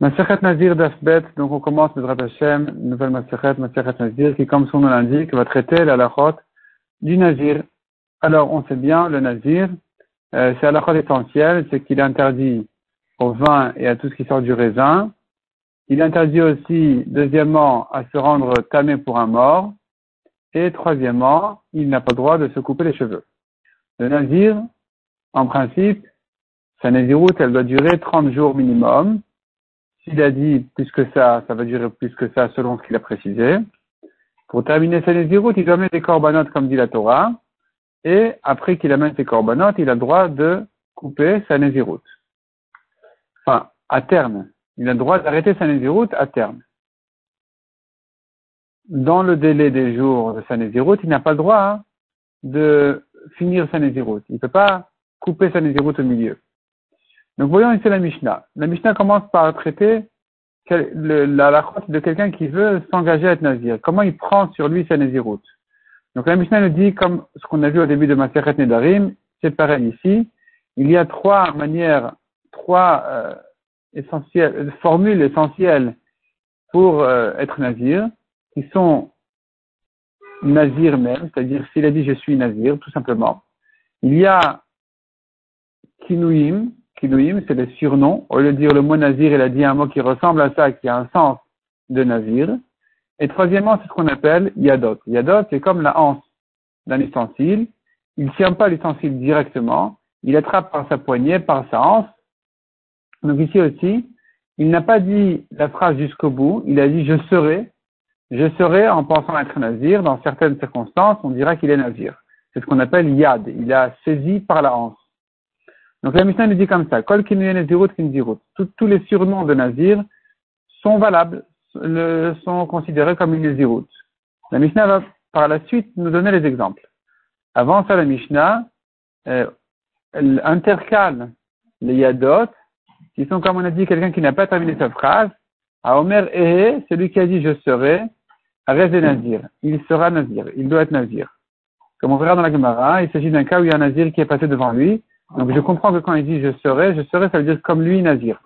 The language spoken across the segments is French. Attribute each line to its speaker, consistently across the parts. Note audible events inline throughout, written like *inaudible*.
Speaker 1: Masechet Nazir d'Afbet, donc on commence le Hashem, nouvelle Masechet, Masechet Nazir, qui comme son nom l'indique, va traiter la du Nazir. Alors on sait bien, le Nazir, euh, c'est la lachot essentielle, c'est qu'il interdit au vin et à tout ce qui sort du raisin. Il interdit aussi, deuxièmement, à se rendre tamé pour un mort. Et troisièmement, il n'a pas le droit de se couper les cheveux. Le Nazir, en principe, sa Naziroute, elle doit durer 30 jours minimum. S'il a dit plus que ça, ça va durer plus que ça selon ce qu'il a précisé. Pour terminer sa Nézirut, il doit mettre des corbanotes comme dit la Torah. Et après qu'il amène ses corbanotes, il a le droit de couper sa Nézirut. Enfin, à terme. Il a le droit d'arrêter sa Nézirut à terme. Dans le délai des jours de sa Nézirut, il n'a pas le droit hein, de finir sa Nézirut. Il ne peut pas couper sa Nézirut au milieu. Donc voyons ici la Mishnah. La Mishnah commence par traiter la, la de quelqu'un qui veut s'engager à être nazir. Comment il prend sur lui sa naziroute? Donc la Mishnah nous dit, comme ce qu'on a vu au début de Maseret Nedarim, c'est pareil ici. Il y a trois manières, trois euh, essentielles, formules essentielles pour euh, être nazir, qui sont nazir même, c'est-à-dire s'il a dit je suis nazir, tout simplement. Il y a kinouim, C'est le surnom. Au lieu de dire le mot nazir, il a dit un mot qui ressemble à ça, qui a un sens de nazir. Et troisièmement, c'est ce qu'on appelle yadot. Yadot, c'est comme la hanse d'un ustensile. Il ne tient pas l'ustensile directement. Il attrape par sa poignée, par sa hanse. Donc ici aussi, il n'a pas dit la phrase jusqu'au bout. Il a dit je serai. Je serai en pensant être nazir. Dans certaines circonstances, on dira qu'il est nazir. C'est ce qu'on appelle yad. Il a saisi par la hanse. Donc la Mishnah nous dit comme ça, Kol Tous les surnoms de Nazir sont valables, sont considérés comme une Nazirut. La Mishnah va par la suite nous donner les exemples. Avant ça, la Mishnah euh, intercale les Yadot, qui sont, comme on a dit, quelqu'un qui n'a pas terminé sa phrase, à Omer Ehe, celui qui a dit je serai, à Nazir. Il sera Nazir, il doit être Nazir. Comme on verra dans la Gemara, il s'agit d'un cas où il y a un Nazir qui est passé devant lui, donc je comprends que quand il dit je serai, je serai, ça veut dire comme lui, Nazir.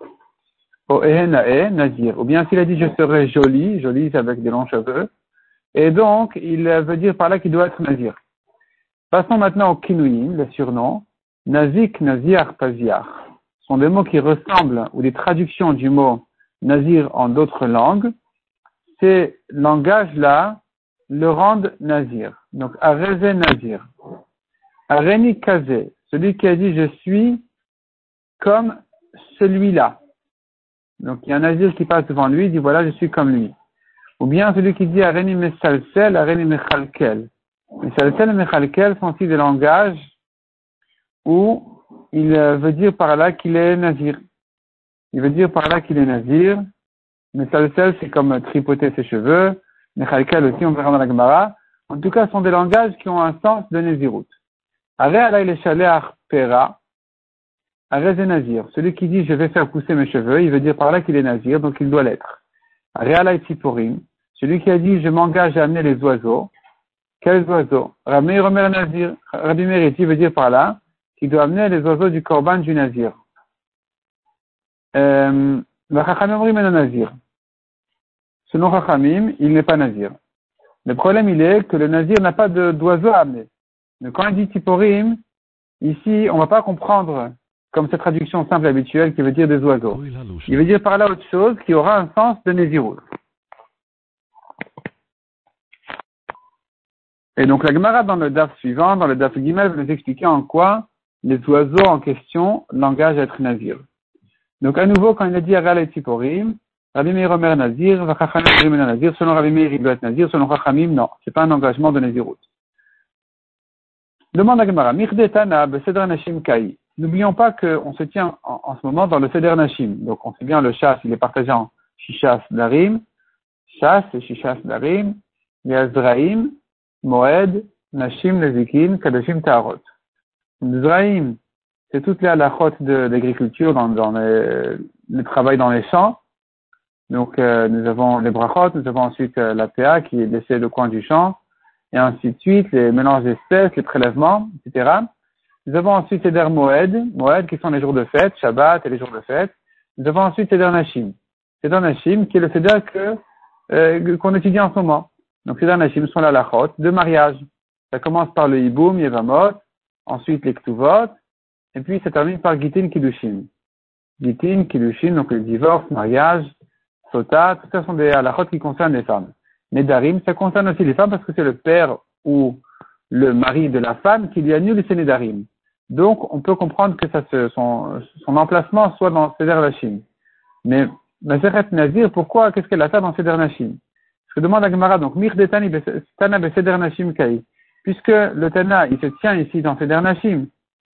Speaker 1: O Nazir. Ou bien s'il a dit je serai joli, joli avec des longs cheveux. Et donc, il veut dire par là qu'il doit être Nazir. Passons maintenant au Kinouim, le surnom. Nazik, Nazir, Paziar. Ce sont des mots qui ressemblent, ou des traductions du mot Nazir en d'autres langues. Ces langages-là le rendent Nazir. Donc, Areze Nazir. Areni Kaze. Celui qui a dit je suis comme celui-là. Donc il y a un nazir qui passe devant lui, il dit voilà, je suis comme lui. Ou bien celui qui dit Areni Mesalsel, Areni Mechalkel. Mesalsel et Mechalkel sont aussi des langages où il veut dire par là qu'il est nazir. Il veut dire par là qu'il est nazir. Mesalsel, c'est comme tripoter ses cheveux. Mechalkel aussi, on verra dans la Gemara. En tout cas, ce sont des langages qui ont un sens de naziroute. Nazir. Celui qui dit je vais faire pousser mes cheveux, il veut dire par là qu'il est nazir, donc il doit l'être. Celui qui a dit je m'engage à amener les oiseaux. Quels oiseaux? Rabbi Romer Nazir. Meriti veut dire par là qu'il doit amener les oiseaux du korban du nazir. Euh, nazir. Selon Chachamim, il n'est pas nazir. Le problème, il est que le nazir n'a pas d'oiseaux à amener. Donc, quand il dit Tiporim, ici, on ne va pas comprendre comme cette traduction simple habituelle qui veut dire des oiseaux. Il veut dire par là autre chose qui aura un sens de Nézirut. Et donc la Gemara dans le DAF suivant, dans le DAF Gimel, va nous expliquer en quoi les oiseaux en question l'engagent à être Nazir. Donc à nouveau, quand il a dit Aral et Tiporim, Rabbi Meir Omer Nazir, Vachachamim Nazir, selon Rabbi Meir il doit être Nazir, selon Chachamim, non, c'est pas un engagement de Nézirut. Demande à Gemara, Nashim Kai. N'oublions pas qu'on se tient en, ce moment dans le Seder Nashim. Donc on sait bien le chasse, il est partagé en Shishas Darim, chasse et Shishas Darim, Yazraim, Moed, Nashim, Lezikin, Kadashim Taharot. Zraim, c'est toutes les halachot de l'agriculture, dans, dans le travail dans les champs. Donc euh, nous avons les brachot, nous avons ensuite euh, la PA qui est laissée le coin du champ et ainsi de suite, les mélanges d'espèces, les prélèvements, etc. Nous avons ensuite les der Moed, Moed qui sont les jours de fête, Shabbat et les jours de fête. Nous avons ensuite les der Nashim. Seder Nashim, qui est le Seder que, euh, qu'on étudie en ce moment. Donc, Seder Nashim sont la lachot de mariage. Ça commence par le Hiboum, Yevamot, ensuite les Ktuvot, et puis ça termine par Gitin Kiddushin. Gitin, Kiddushin, donc le divorce, mariage, Sota, tout ça sont des halachot qui concernent les femmes. Nedarim, ça concerne aussi les femmes parce que c'est le père ou le mari de la femme qui lui annule ses Nedarim. Donc, on peut comprendre que son, emplacement soit dans Seder. Mais, Mazeret Nazir, pourquoi, qu'est-ce qu'elle a fait dans Seder? Ce que demande Agmara, donc, Mir Detani Tana Nashim Kai. Puisque le Tana, il se tient ici dans Seder.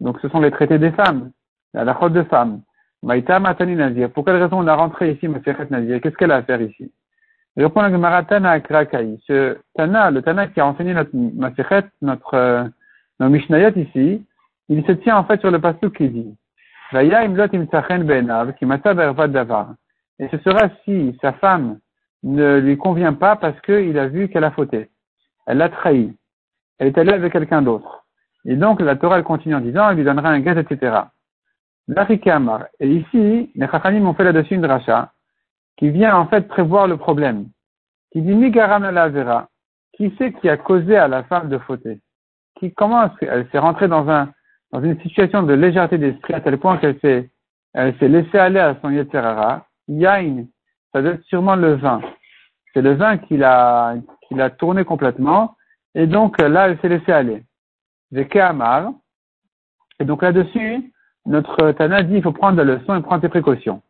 Speaker 1: Donc, ce sont les traités des femmes, la lachot de femmes. Maïta Matani Nazir. Pour quelle raison on a rentré ici Mazeret Nazir? Qu'est-ce qu'elle a à faire ici? Répond la Tana Krakai. Ce Tana, le Tana qui a enseigné notre Masechet, notre, euh, notre Mishnayot ici, il se tient en fait sur le pasuk qui dit Et ce sera si sa femme ne lui convient pas parce qu'il a vu qu'elle a fauté. Elle l'a trahi. Elle est allée avec quelqu'un d'autre. Et donc la Torah elle continue en disant, elle lui donnera un gâte, etc. Amar. Et ici, les Chachanim ont fait là-dessus une dracha qui vient en fait prévoir le problème. Qui dit Migaram la vera. Qui c'est qui a causé à la femme de fauter Qui commence Elle s'est rentrée dans un dans une situation de légèreté d'esprit à tel point qu'elle s'est, elle s'est laissée aller à son Yeterara, Yain, ça doit être sûrement le vin. C'est le vin qui l'a, qui l'a tourné complètement, et donc là, elle s'est laissée aller. Amar, et donc là-dessus, notre Tana dit, il faut prendre la leçon et prendre tes précautions.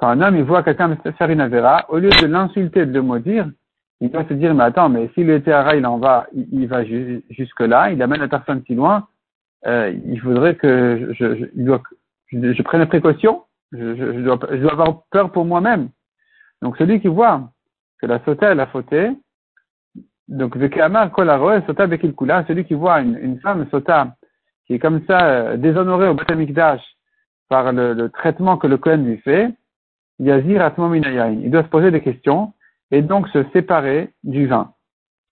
Speaker 1: Quand un homme, il voit quelqu'un faire une avéra, au lieu de l'insulter, de le maudire, il doit se dire, mais attends, mais si le Yeterara, il en va, il, va jusque là, il amène la personne si loin, euh, il faudrait que je, je, je, je, je prenne précaution, je, dois, je dois avoir peur pour moi-même. Donc celui qui voit que la sota elle a fauté, donc Vekama Kolaro, sota Bekilkula, celui qui voit une, une femme sota qui est comme ça euh, déshonorée au Batamikdash par le, le, traitement que le Kohen lui fait, Yazir. Il doit se poser des questions et donc se séparer du vin.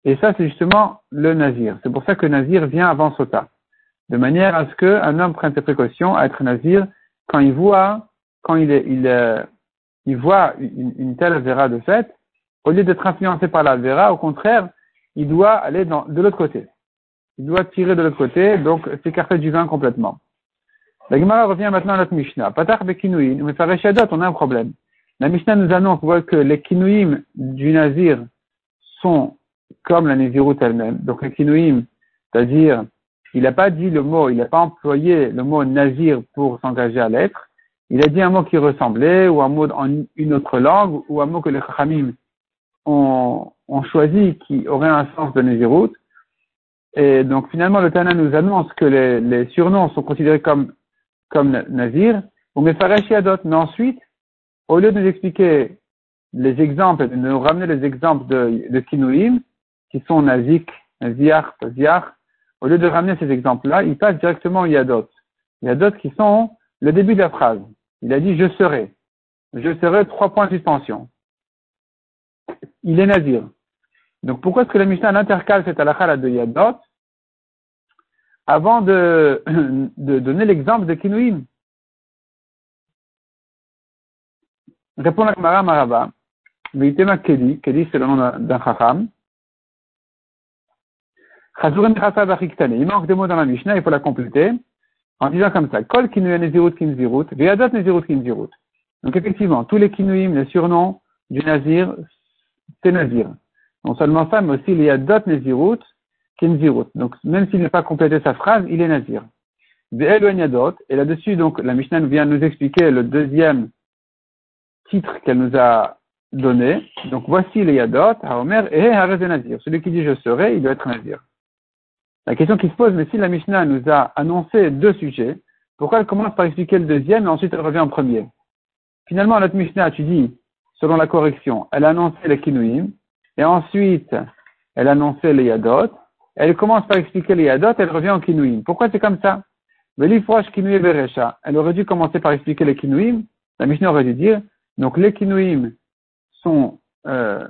Speaker 1: Et ça, c'est justement le nazir. C'est pour ça que nazir vient avant sota de manière à ce qu'un homme prenne ses précautions à être nazir quand il voit, quand il, euh, voit une, telle vera de fait, au lieu d'être influencé par la vera, au contraire, il doit aller de l'autre côté. Il doit tirer de l'autre côté, donc s'écarter du vin complètement. La Gemara revient maintenant à notre Mishnah. Patach bekinuim, mais on a un problème. La Mishnah nous annonce que les kinuim du nazir sont comme la Nézirut elle-même. Donc les kinuim, c'est-à-dire il n'a pas dit le mot, il n'a pas employé le mot nazir pour s'engager à l'être. Il a dit un mot qui ressemblait, ou un mot en une autre langue, ou un mot que les Chachamim ont, choisi qui aurait un sens de nazirut. Et donc finalement, le Tana nous annonce que les surnoms sont considérés comme, comme nazir, ou Mefaresh Mais ensuite, au lieu de nous expliquer les exemples, de nous ramener les exemples de, de Kinouim, qui sont nazik, naziar, taziar, au lieu de ramener ces exemples-là, il passe directement au yadot. Yadot qui sont le début de la phrase. Il a dit je serai. Je serai trois points de suspension. Il est nazir. Donc pourquoi est-ce que la Mishnah intercale cette halakha de yadot? Avant de, *clears throat* de donner l'exemple de Kinouim Répond la Gemara Marava. Veitema Kedi. Kedi c'est le nom d'un chacham. Il manque des mots dans la Mishnah, il faut la compléter en disant comme ça. Kol kinuya nezirut kinzirut, ve'adat nezirut kinzirut. Donc effectivement, tous les kinuim, les surnoms du nazir, c'est nazir. Non seulement ça, mais aussi les yadot nezirut kinzirut. Donc même s'il n'a pas complété sa phrase, il est nazir. Ve'el et là-dessus, donc la Mishnah vient nous expliquer le deuxième titre qu'elle nous a donné. Donc voici les yadot, haomer et nazir. Celui qui dit je serai, il doit être nazir. La question qui se pose, mais si la Mishnah nous a annoncé deux sujets, pourquoi elle commence par expliquer le deuxième et ensuite elle revient en premier? Finalement, notre Mishnah, tu dis, selon la correction, elle a annoncé les Kinuim, et ensuite elle a annoncé les Yadot, elle commence par expliquer les Yadot, elle revient en Kinuim. Pourquoi c'est comme ça? Elle aurait dû commencer par expliquer les Kinuim, la Mishnah aurait dû dire, donc les Kinuim sont, euh,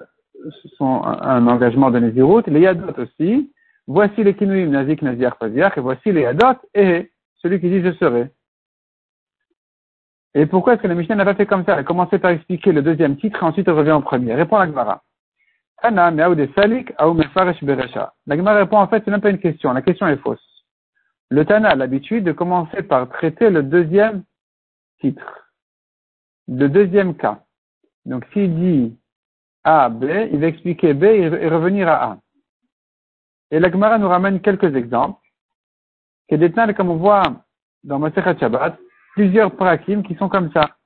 Speaker 1: sont un engagement de Nézirut, les Yadot aussi, Voici les kinuim nazik naziach paziach, et voici les hadot, et celui qui dit je serai. Et pourquoi est-ce que la Mishnah n'a pas fait comme ça? Elle a commencé par expliquer le deuxième titre et ensuite elle revient au premier. Répond la Gemara. La Gemara répond en fait, c'est même pas une question. La question est fausse. Le Tana a l'habitude de commencer par traiter le deuxième titre, le deuxième cas. Donc s'il dit A, B, il va expliquer B et revenir à A. Et la Gemara nous ramène quelques exemples. Que des comme on voit dans Masechat Shabbat, plusieurs prakim qui sont comme ça.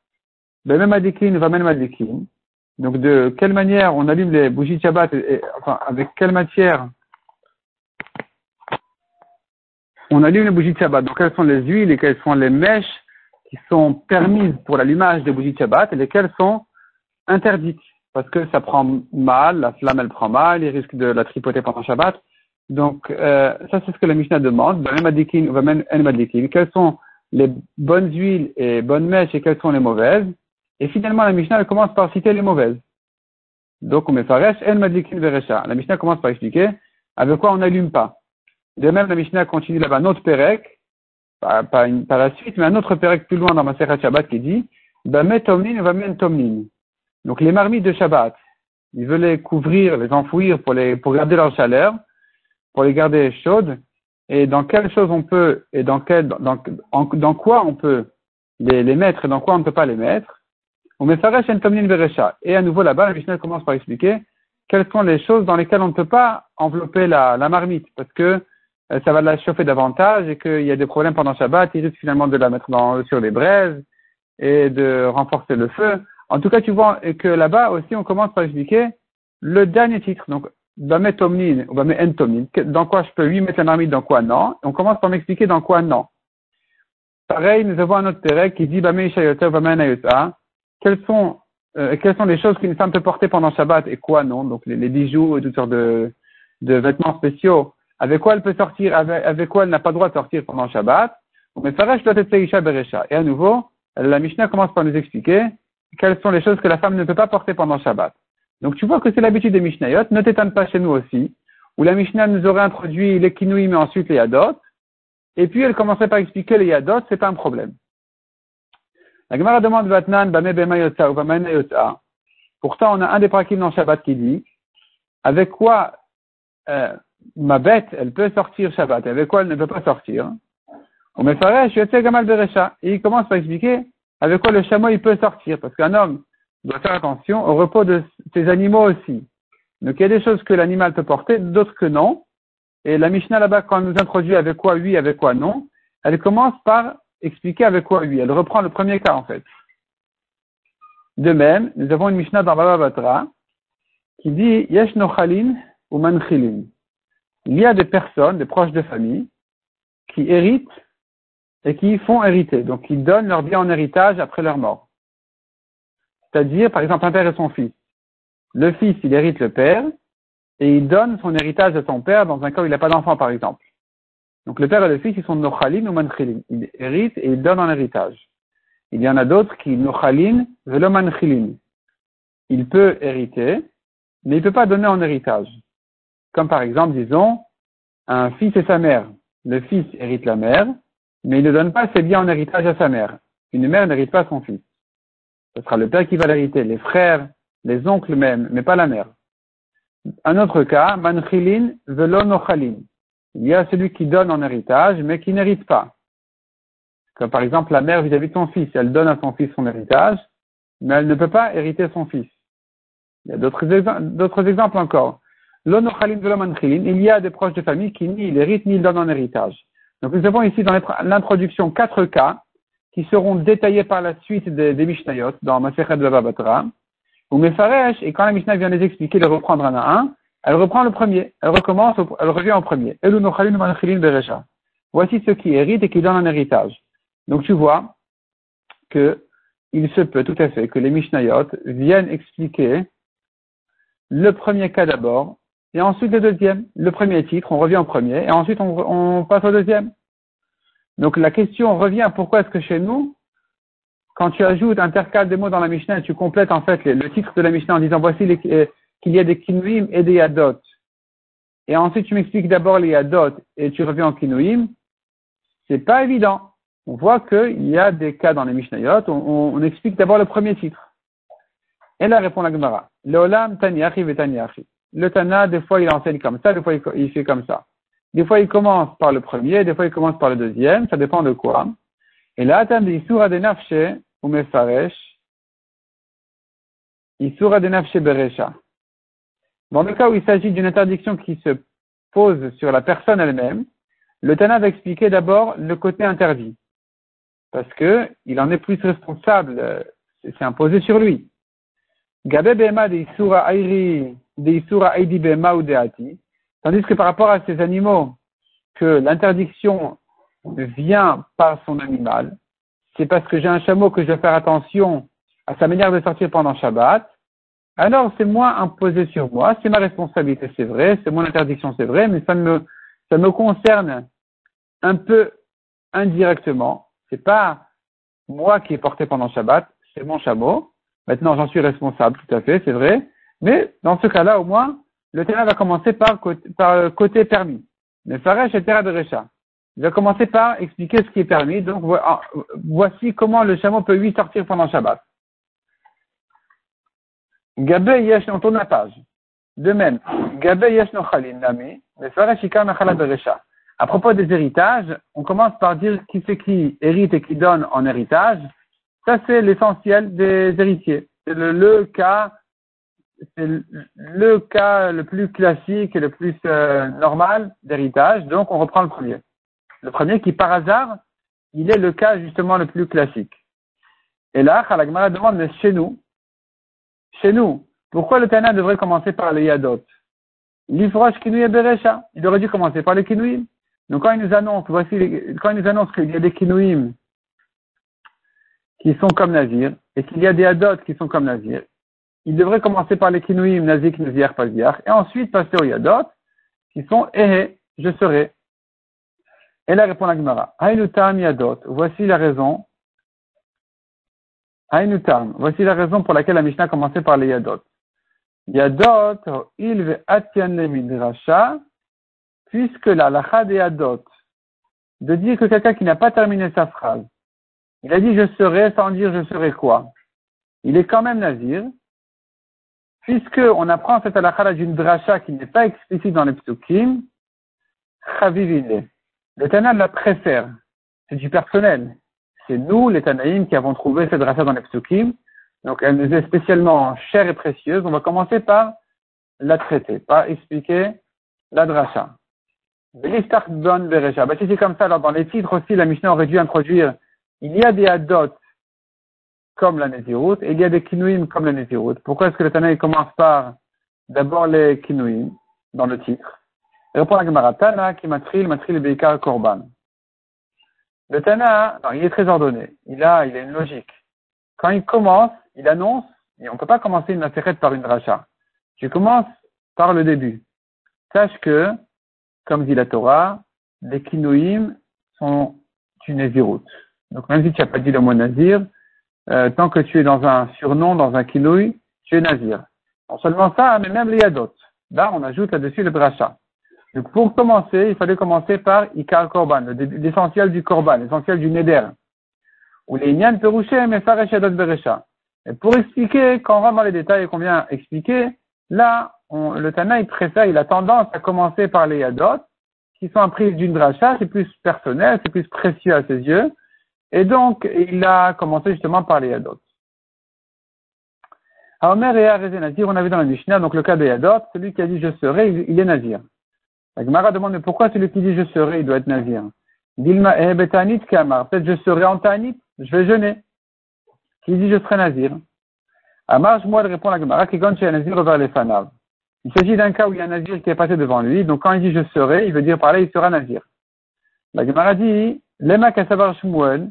Speaker 1: Ben, même Adikin va même Adikin. Donc, de quelle manière on allume les bougies de Shabbat, enfin, avec quelle matière on allume les bougies de Shabbat? Donc, quelles sont les huiles et quelles sont les mèches qui sont permises pour l'allumage des bougies de Shabbat et lesquelles sont interdites? Parce que ça prend mal, la flamme elle prend mal, il risque de la tripoter pendant Shabbat. Donc, euh, ça c'est ce que la Mishnah demande. Ben, même Quelles sont les bonnes huiles et bonnes mèches et quelles sont les mauvaises? Et finalement, la Mishnah elle commence par citer les mauvaises. Donc, on met faresh, en madikin veresha. La Mishnah commence par expliquer avec quoi on n'allume pas. De même, la Mishnah continue là-bas un autre perek, pas, pas, la suite, mais un autre perek plus loin dans ma Shabbat qui dit, Bamet tomnin va tomnin. Donc, les marmites de Shabbat, il veut les couvrir, les enfouir pour les, pour garder leur chaleur, pour les garder chaudes et dans quelle chose on peut, et dans, quel, dans quoi on peut les, les, mettre et dans quoi on ne peut pas les mettre? Et à nouveau là-bas, la Mishnah commence par expliquer quelles sont les choses dans lesquelles on ne peut pas envelopper la, marmite, parce que euh, ça va la chauffer davantage et qu'il y a des problèmes pendant Shabbat, il risque finalement de la mettre sur les braises et de renforcer le feu. En tout cas, tu vois que là-bas aussi, on commence par expliquer le dernier titre. Donc, Bamet Omnin ou Entomnin, dans quoi je peux lui mettre la marmite, dans quoi non. On commence par m'expliquer dans quoi non. Pareil, nous avons un autre terrain qui dit Bamet Ishayota Bamet Quelles sont, euh, quelles sont les choses qu'une femme peut porter pendant Shabbat et quoi non Donc les, bijoux et toutes sortes de, vêtements spéciaux. Avec quoi elle peut sortir, avec, quoi elle n'a pas le droit de sortir pendant Shabbat. Mais doit être Beresha. Et à nouveau, la Mishnah commence par nous expliquer quelles sont les choses que la femme ne peut pas porter pendant Shabbat. Donc tu vois que c'est l'habitude des Mishnayot, ne t'étonne pas chez nous aussi, où la Mishnah nous aurait introduit les kinouim mais ensuite les yadot, et puis elle commencerait par expliquer les yadot, c'est pas un problème. La Gemara demande Vatnan, Bame ou Pourtant, on a un des prakim dans Shabbat qui dit, avec quoi euh, ma bête, elle peut sortir Shabbat, avec quoi elle ne peut pas sortir? On me ferait, je Gamal Berecha. Et il commence par expliquer avec quoi le chameau il peut sortir, parce qu'un homme, doit faire attention au repos de ses animaux aussi. Donc il y a des choses que l'animal peut porter, d'autres que non. Et la Mishnah là-bas, quand elle nous introduit avec quoi oui, avec quoi non, elle commence par expliquer avec quoi oui. Elle reprend le premier cas en fait. De même, nous avons une Mishnah dans Baba Batra qui dit Yesh ou manchilin. Il y a des personnes, des proches de famille, qui héritent et qui font hériter. Donc, qui donnent leur bien en héritage après leur mort. C'est-à-dire, par exemple, un père et son fils. Le fils, il hérite le père, et il donne son héritage à son père dans un cas où il n'a pas d'enfant, par exemple. Donc le père et le fils, ils sont nochalin ou manchilin. Ils héritent et ils donnent en héritage. Il y en a d'autres qui nochalin velo manchilin. Il peut hériter, mais il ne peut pas donner en héritage. Comme par exemple, disons, un fils et sa mère. Le fils hérite la mère, mais il ne donne pas ses biens en héritage à sa mère. Une mère n'hérite pas son fils. Ce sera le père qui va l'hériter, les frères, les oncles même, mais pas la mère. Un autre cas, manchilin velonochalin. Il y a celui qui donne en héritage, mais qui n'hérite pas. Comme par exemple la mère vis-à-vis de son fils. Elle donne à son fils son héritage, mais elle ne peut pas hériter son fils. Il y a d'autres exemples encore. L'onochalin velomanchilin, il y a des proches de famille qui ni héritent ni donnent en héritage. Donc nous avons ici dans l'introduction quatre cas qui seront détaillés par la suite des, des Mishnayot dans Masechet de Batra, ou Mefaresh, et quand la Mishnah vient les expliquer, les reprendre un à un, elle reprend le premier, elle recommence, elle revient au premier. Voici ceux qui héritent et qui donnent un héritage. Donc tu vois que il se peut tout à fait que les Mishnayot viennent expliquer le premier cas d'abord, et ensuite le deuxième. Le premier titre, on revient au premier, et ensuite on, passe au deuxième. Donc la question revient, pourquoi est-ce que chez nous, quand tu ajoutes, intercales des mots dans la Mishnah, tu complètes en fait le, titre de la Mishnah en disant voici euh, qu'il y a des kinuim et des yadot. Et ensuite tu m'expliques d'abord les yadot et tu reviens en kinuim, c'est pas évident. on voit qu'il y a des cas dans les Mishnayot, on, on, explique d'abord le premier titre. Et là répond la Gemara. Taniachi. Le Tana, des fois il enseigne comme ça, des fois il fait comme ça. Des fois il commence par le premier, des fois il commence par le deuxième, ça dépend de quoi. Et là, Tam Isura de Nafshe ou Mefaresh, Isura de Nafshe Beresha. Dans le cas où il s'agit d'une interdiction qui se pose sur la personne elle-même, le Tana va expliquer d'abord le côté interdit. Parce que il en est plus responsable, euh, c'est imposé sur lui. Tandis que par rapport à ces animaux, que l'interdiction vient par son animal, c'est parce que j'ai un chameau que je dois faire attention à sa manière de sortir pendant Shabbat, alors c'est moins imposé sur moi, c'est ma responsabilité, c'est vrai, c'est mon interdiction, c'est vrai, mais ça me, ça me concerne un peu indirectement. C'est pas moi qui ai porté pendant Shabbat, c'est mon chameau. Maintenant, j'en suis responsable, tout à fait, c'est vrai. Mais dans ce cas-là, au moins, le terrain va commencer par par côté permis. Mais Faresh et Terra de Recha. Il va commencer par expliquer ce qui est permis. Donc, voici comment le chameau peut lui sortir pendant Shabbat. Gabe yesh, on tourne page. De même, Gabe yesh no chalin nami, mais farashika nachala beresha. À propos des héritages, on commence par dire qui c'est qui hérite et qui donne en héritage. Ça, c'est l'essentiel des héritiers. C'est le, cas, c'est le, cas le plus classique et le plus euh, normal d'héritage. Donc, on reprend le premier. Le premier qui, par hasard, il est le cas justement le plus classique. Et là, Khalagmara demande, mais chez nous, chez nous, pourquoi le Tana devrait commencer par les Yadot? L'Ifrosh Kinouy Beresha, il aurait dû commencer par les Kinouim. Donc quand il nous annonce, voici, quand il nous annonce qu'il y a des Kinouim qui sont comme Nazir, et qu'il y a des Yadot qui sont comme Nazir, il devrait commencer par les Kinouim, Nazir, Nazir, Palviar, et ensuite passer aux Yadot, qui sont Eh, je serai. Et là répond la Gemara, Yadot, voici la raison Voici la raison pour laquelle la Mishnah a commencé par les Yadot. Yadot, il le midrasha, puisque la lacha des Yadot, de dire que quelqu'un qui n'a pas terminé sa phrase, il a dit je serai sans dire je serai quoi? Il est quand même nazir, puisque on apprend cette halakha d'une dracha qui n'est pas explicite dans les psukim, chavivile. Le Tana la préfère. C'est du personnel c'est nous, les Tanaïm, qui avons trouvé cette dracha dans les psukim. Donc, elle nous est spécialement chère et précieuse. On va commencer par la traiter, par expliquer la dracha. Don Berecha. Bah, si c'est comme ça, alors dans les titres aussi, la Mishnah aurait dû introduire, il y a des adot comme la Nézirut, et il y a des kinuim comme la Nézirut. Pourquoi est-ce que le Tanaïm commence par d'abord les kinuim dans le titre? Il répond à Gemara, Tana, qui matril, matril, beikar, korban. Le Tana, il est très ordonné. Il a, une logique. Quand il commence, il annonce, et on ne peut pas commencer une affaire par une dracha. Tu commences par le début. Sache que, comme dit la Torah, les kinoïm sont une nésiroute. Donc même si tu n'as pas dit le mot nazir, euh, tant que tu es dans un surnom, dans un kinouï, tu es nazir. Non seulement ça, mais même les yadot. Là, on ajoute là-dessus le dracha. Donc pour commencer, il fallait commencer par Ikar Korban, l'essentiel du Korban, l'essentiel du Neder. Ou les Nyan Perushem et Adot Beresha. Et pour expliquer, quand on va dans les détails et qu'on vient expliquer, là, le Tana, il préfère, il a tendance à commencer par les Yadot, qui sont prises d'une dracha, c'est plus personnel, c'est plus précieux à ses yeux. Et donc, il a commencé justement par les Yadot. Omer et Nazir, on a vu dans la Mishnah, donc le cas des Yadot, celui qui a dit je serai, il est Nazir. La Gemara demande, mais pourquoi celui qui dit je serai, il doit être nazir? Dilma eh, kamar. Peut-être je serai en tanit, je vais jeûner. Qui dit je serai nazir? Amar, moi, répond la Gemara, qui un nazir vers les. Il s'agit d'un cas où il y a un nazir qui est passé devant lui, donc quand il dit je serai, il veut dire par là, il sera nazir. La Gemara dit, lema kasavar Shmuel,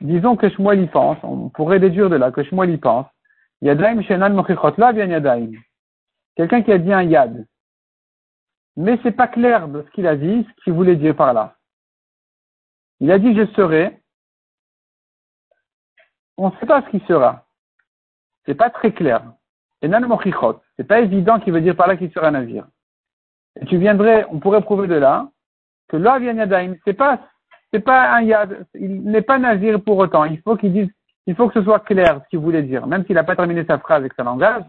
Speaker 1: disons que Shmuel y pense, on pourrait déduire de là que Shmuel y pense. Yadaim shenan mochichot, bien yadaim. Quelqu'un qui a dit un yad, mais c'est pas clair de ce qu'il a dit, ce qu'il voulait dire par là. Il a dit je serai. On ne sait pas ce qui sera. C'est pas très clair. Et nan c'est pas évident qu'il veut dire par là qu'il sera un navire. Et tu viendrais, on pourrait prouver de là que là Yadaim, c'est pas c'est pas un yad, il n'est pas nazir pour autant. Il faut qu'il dise, il faut que ce soit clair ce qu'il voulait dire. Même s'il n'a pas terminé sa phrase avec sa langage,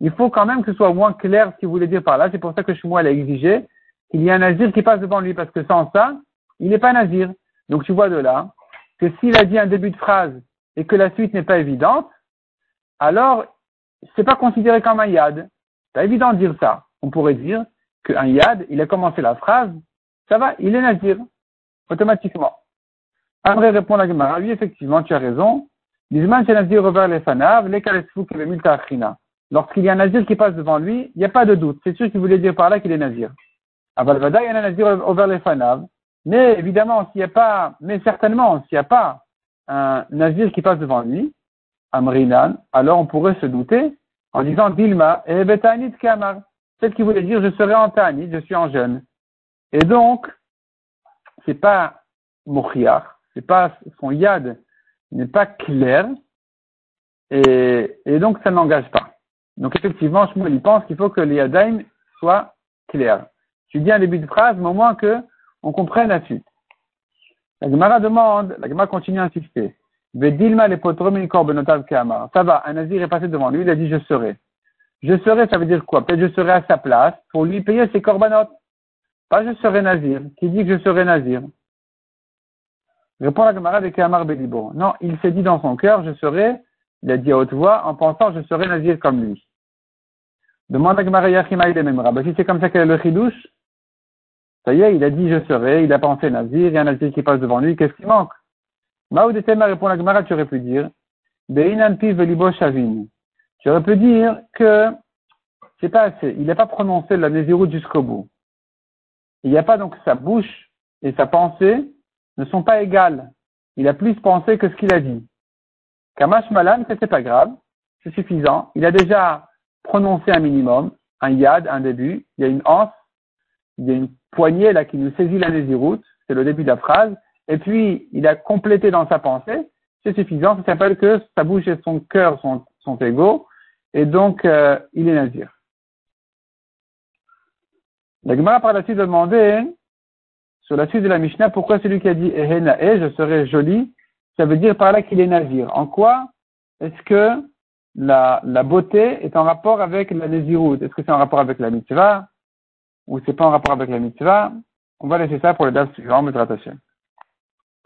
Speaker 1: il faut quand même que ce soit moins clair ce qu'il voulait dire par là. C'est pour ça que Shmuel a exigé qu'il y ait un nazir qui passe devant lui, parce que sans ça, il n'est pas nazir. Donc tu vois de là que s'il a dit un début de phrase et que la suite n'est pas évidente, alors c'est pas considéré comme un yad. C'est pas évident de dire ça. On pourrait dire qu'un yad, il a commencé la phrase, ça va, il est nazir, automatiquement. Après répond la Gemara, oui, effectivement, tu as raison. Lorsqu'il y a un nazir qui passe devant lui, il n'y a pas de doute. C'est sûr qu'il voulait dire par là qu'il est nazir. Avalvada, il y a un nazir over les fanav. Mais évidemment, s'il n'y a pas, mais certainement, s'il n'y a pas un nazir qui passe devant lui, Amrinan, alors on pourrait se douter en disant Dilma, et Betanit Kamar. Celle qui voulait dire je serai en Tanit, je suis en jeûne. Et donc, c'est pas Mochiach, c'est pas son yad n'est pas clair, et, et donc ça n'engage pas. Donc effectivement, il pense qu'il faut que les yadaim soient clairs. Tu dis un début de phrase, mais au moins que on comprenne la suite. La Gemara demande, la Gemara continue à insister. Vedilma le Ça va, un nazir est passé devant lui, il a dit je serai. Je serai, ça veut dire quoi? Peut-être je serai à sa place pour lui payer ses corbanotes. Pas je serai nazir. Qui dit que je serai nazir? Répond la Gemara de Kamar Belibo. Non, il s'est dit dans son cœur, je serai, il a dit à haute voix, en pensant, je serai nazir comme lui. Demande à Yachima il Memra. Bah, si c'est comme ça qu'elle est le chidouche, ça y est, il a dit je serai, il a pensé nazir, il y a un nazir qui passe devant lui, qu'est-ce qui manque? Maoudetema répond la Gemara, tu aurais pu dire, Beinan Piv Velibo Shavin. Tu aurais pu dire que c'est pas assez, il n'a pas prononcé la Nézirut jusqu'au bout. Il n'y a pas donc sa bouche et sa pensée ne sont pas égales. Il a plus pensé que ce qu'il a dit. Kamash Malan, c'est pas grave, c'est suffisant. Il a déjà prononcé un minimum, un yad, un début, il y a une anse, il y a une poignée là qui nous saisit la Nézirut, c'est le début de la phrase, et puis il a complété dans sa pensée, c'est suffisant, ça s'appelle que sa bouche et son cœur sont, égaux, et donc euh, il est nazir. La par la suite a demandé, sur la suite de la Mishnah, pourquoi celui qui a dit Ehena eh, je serai joli, ça veut dire par là qu'il est nazir. En quoi est-ce que la, la beauté est en rapport avec la Nézirut Est-ce que c'est en rapport avec la mitzvah ou c'est pas en rapport avec la mitzvah? On va laisser ça pour le date suivant, Hashem.